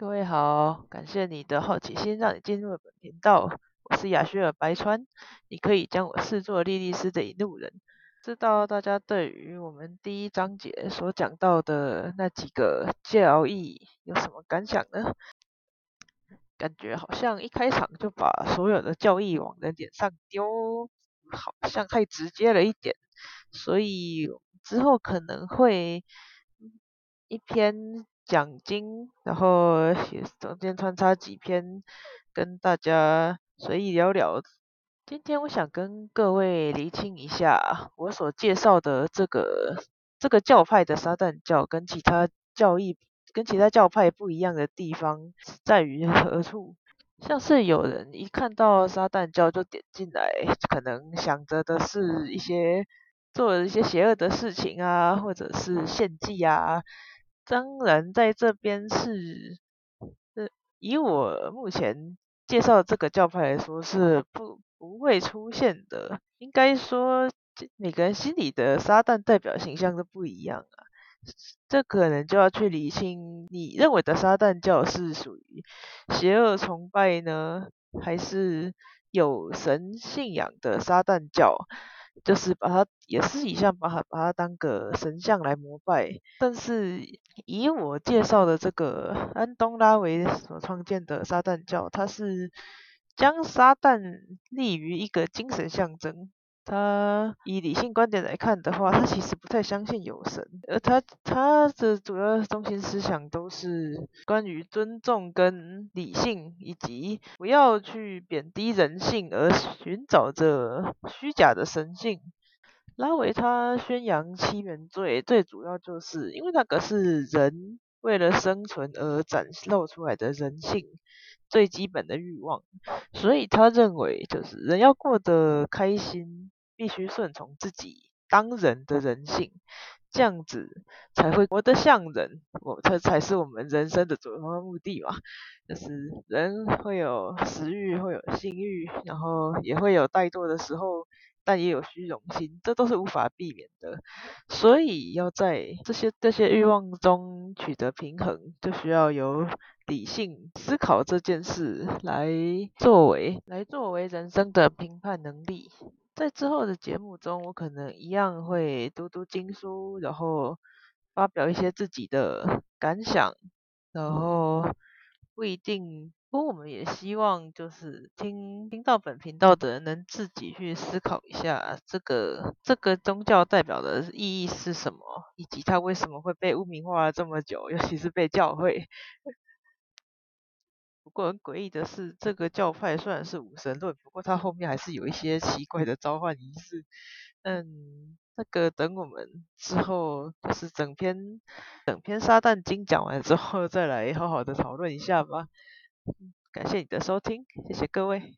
各位好，感谢你的好奇心，让你进入了本频道。我是雅薛尔白川，你可以将我视作莉莉丝的引路人。知道大家对于我们第一章节所讲到的那几个教义有什么感想呢？感觉好像一开场就把所有的教义往人脸上丢，好像太直接了一点。所以之后可能会一篇。讲经，然后也中间穿插几篇跟大家随意聊聊。今天我想跟各位厘清一下，我所介绍的这个这个教派的撒旦教跟其他教义跟其他教派不一样的地方在于何处？像是有人一看到撒旦教就点进来，可能想着的是一些做了一些邪恶的事情啊，或者是献祭啊。当然，在这边是，呃，以我目前介绍这个教派来说，是不不会出现的。应该说，每个人心里的撒旦代表形象都不一样啊。这可能就要去理清，你认为的撒旦教是属于邪恶崇拜呢，还是有神信仰的撒旦教？就是把它也是一项把它把它当个神像来膜拜，但是以我介绍的这个安东拉维所创建的撒旦教，它是将撒旦立于一个精神象征。他以理性观点来看的话，他其实不太相信有神，而他他的主要中心思想都是关于尊重跟理性，以及不要去贬低人性，而寻找着虚假的神性。拉维他宣扬七原罪，最主要就是因为那个是人为了生存而展露出来的人性最基本的欲望，所以他认为就是人要过得开心。必须顺从自己当人的人性，这样子才会活得像人。我这才是我们人生的主要目的嘛。就是人会有食欲，会有性欲，然后也会有怠惰的时候，但也有虚荣心，这都是无法避免的。所以要在这些这些欲望中取得平衡，就需要有理性思考这件事来作为来作为人生的评判能力。在之后的节目中，我可能一样会读读经书，然后发表一些自己的感想，然后不一定。不过我们也希望，就是听听到本频道的人能自己去思考一下，这个这个宗教代表的意义是什么，以及它为什么会被污名化了这么久，尤其是被教会。不过很诡异的是，这个教派虽然是无神论，不过它后面还是有一些奇怪的召唤仪式。嗯，那个等我们之后就是整篇整篇撒旦经讲完之后，再来好好的讨论一下吧。感谢你的收听，谢谢各位。